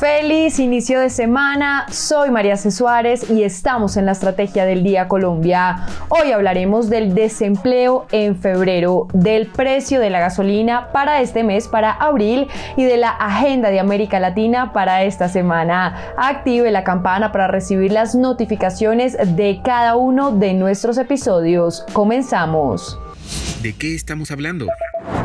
Feliz inicio de semana, soy María C. Suárez y estamos en la Estrategia del Día Colombia. Hoy hablaremos del desempleo en febrero, del precio de la gasolina para este mes, para abril, y de la agenda de América Latina para esta semana. Active la campana para recibir las notificaciones de cada uno de nuestros episodios. Comenzamos. ¿De qué estamos hablando?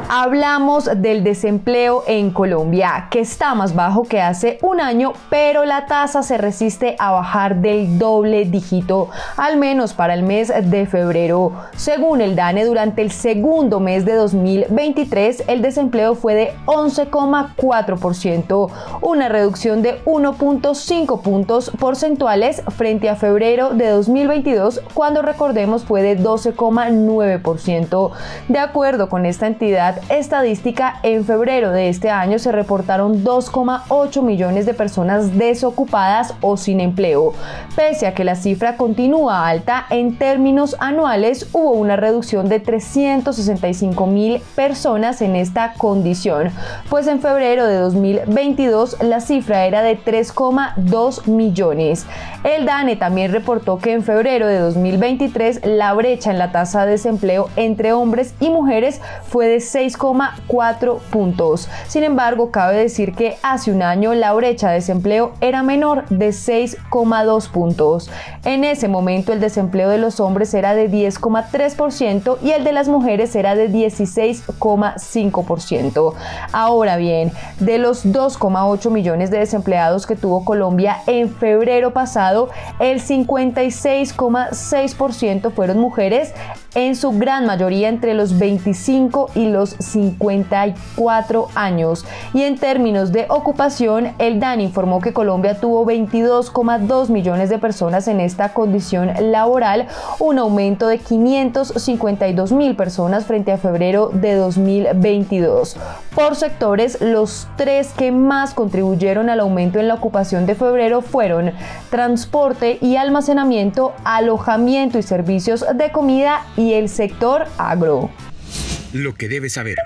Hablamos del desempleo en Colombia, que está más bajo que hace un año, pero la tasa se resiste a bajar del doble dígito, al menos para el mes de febrero. Según el DANE, durante el segundo mes de 2023, el desempleo fue de 11,4%, una reducción de 1.5 puntos porcentuales frente a febrero de 2022, cuando recordemos fue de 12,9%. De acuerdo con esta entidad, estadística, en febrero de este año se reportaron 2,8 millones de personas desocupadas o sin empleo. Pese a que la cifra continúa alta, en términos anuales hubo una reducción de 365 mil personas en esta condición, pues en febrero de 2022 la cifra era de 3,2 millones. El DANE también reportó que en febrero de 2023 la brecha en la tasa de desempleo entre hombres y mujeres fue de 6 6,4 puntos. Sin embargo, cabe decir que hace un año la brecha de desempleo era menor de 6,2 puntos. En ese momento el desempleo de los hombres era de 10,3% y el de las mujeres era de 16,5%. Ahora bien, de los 2,8 millones de desempleados que tuvo Colombia en febrero pasado, el 56,6% fueron mujeres, en su gran mayoría entre los 25 y los 54 años. Y en términos de ocupación, el DAN informó que Colombia tuvo 22,2 millones de personas en esta condición laboral, un aumento de 552 mil personas frente a febrero de 2022. Por sectores, los tres que más contribuyeron al aumento en la ocupación de febrero fueron transporte y almacenamiento, alojamiento y servicios de comida y el sector agro lo que debes saber.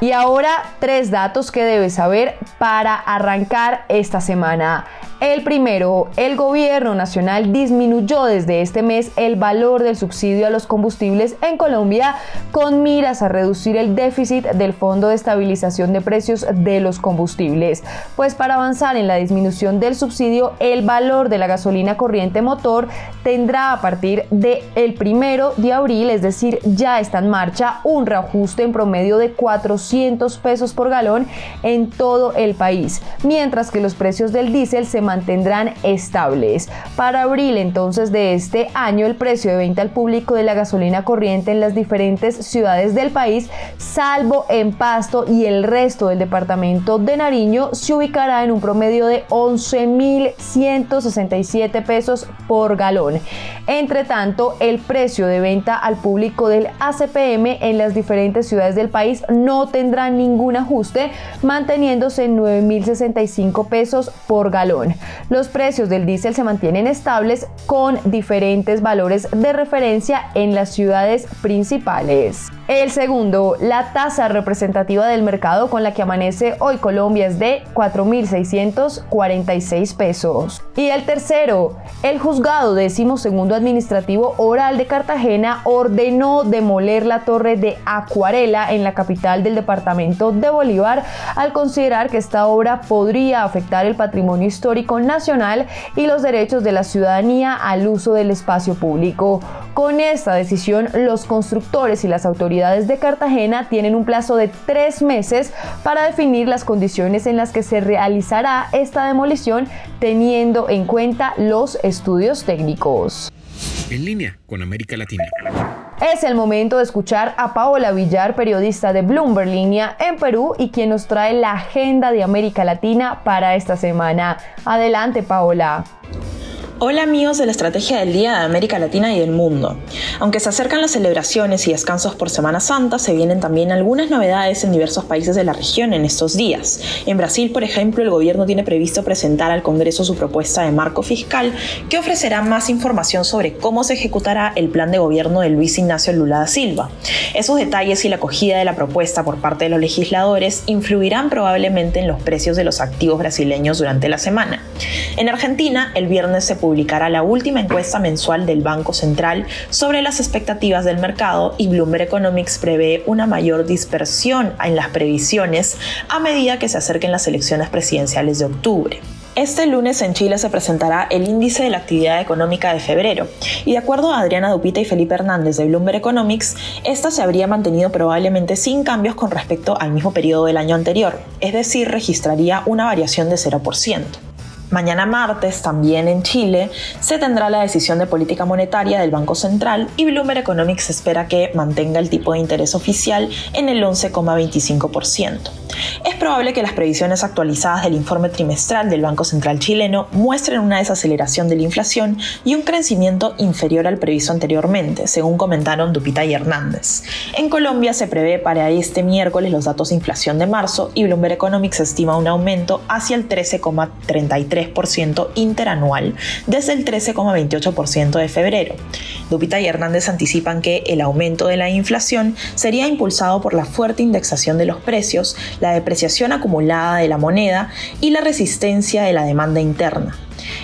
Y ahora tres datos que debes saber para arrancar esta semana. El primero, el gobierno nacional disminuyó desde este mes el valor del subsidio a los combustibles en Colombia con miras a reducir el déficit del Fondo de Estabilización de Precios de los Combustibles. Pues para avanzar en la disminución del subsidio, el valor de la gasolina corriente motor tendrá a partir del el primero de abril, es decir, ya está en marcha un reajuste en promedio de 400 pesos por galón en todo el país, mientras que los precios del diésel se mantendrán estables. Para abril entonces de este año el precio de venta al público de la gasolina corriente en las diferentes ciudades del país, salvo en Pasto y el resto del departamento de Nariño, se ubicará en un promedio de 11.167 pesos por galón. Entre tanto, el precio de venta al público del ACPM en las diferentes ciudades del país no tendrá ningún ajuste, manteniéndose en 9.065 pesos por galón. Los precios del diésel se mantienen estables con diferentes valores de referencia en las ciudades principales. El segundo, la tasa representativa del mercado con la que amanece hoy Colombia es de 4.646 pesos. Y el tercero, el juzgado décimo segundo administrativo oral de Cartagena ordenó demoler la torre de Acuarela en la capital del departamento de Bolívar al considerar que esta obra podría afectar el patrimonio histórico nacional y los derechos de la ciudadanía al uso del espacio público. Con esta decisión, los constructores y las autoridades de Cartagena tienen un plazo de tres meses para definir las condiciones en las que se realizará esta demolición teniendo en cuenta los estudios técnicos. En línea con América Latina. Es el momento de escuchar a Paola Villar, periodista de Bloomberg Línea en Perú y quien nos trae la agenda de América Latina para esta semana. Adelante, Paola. Hola amigos de la Estrategia del Día de América Latina y del mundo. Aunque se acercan las celebraciones y descansos por Semana Santa, se vienen también algunas novedades en diversos países de la región en estos días. En Brasil, por ejemplo, el gobierno tiene previsto presentar al Congreso su propuesta de marco fiscal que ofrecerá más información sobre cómo se ejecutará el plan de gobierno de Luis Ignacio Lula da Silva. Esos detalles y la acogida de la propuesta por parte de los legisladores influirán probablemente en los precios de los activos brasileños durante la semana. En Argentina, el viernes se publicará la última encuesta mensual del Banco Central sobre las expectativas del mercado y Bloomberg Economics prevé una mayor dispersión en las previsiones a medida que se acerquen las elecciones presidenciales de octubre. Este lunes en Chile se presentará el índice de la actividad económica de febrero y de acuerdo a Adriana Dupita y Felipe Hernández de Bloomberg Economics, esta se habría mantenido probablemente sin cambios con respecto al mismo periodo del año anterior, es decir, registraría una variación de 0%. Mañana martes, también en Chile, se tendrá la decisión de política monetaria del Banco Central y Bloomberg Economics espera que mantenga el tipo de interés oficial en el 11,25%. Es probable que las previsiones actualizadas del informe trimestral del Banco Central chileno muestren una desaceleración de la inflación y un crecimiento inferior al previsto anteriormente, según comentaron Dupita y Hernández. En Colombia se prevé para este miércoles los datos de inflación de marzo y Bloomberg Economics estima un aumento hacia el 13,33% interanual desde el 13,28% de febrero. Dupita y Hernández anticipan que el aumento de la inflación sería impulsado por la fuerte indexación de los precios, la depreciación acumulada de la moneda y la resistencia de la demanda interna.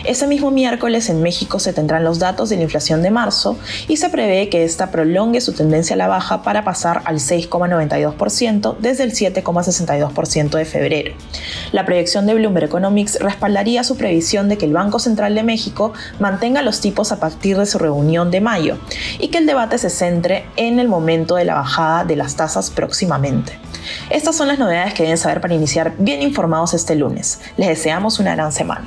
Ese mismo miércoles en México se tendrán los datos de la inflación de marzo y se prevé que esta prolongue su tendencia a la baja para pasar al 6,92% desde el 7,62% de febrero. La proyección de Bloomberg Economics respaldaría su previsión de que el Banco Central de México mantenga los tipos a partir de su reunión de mayo y que el debate se centre en el momento de la bajada de las tasas próximamente. Estas son las novedades que deben saber para iniciar bien informados este lunes. Les deseamos una gran semana.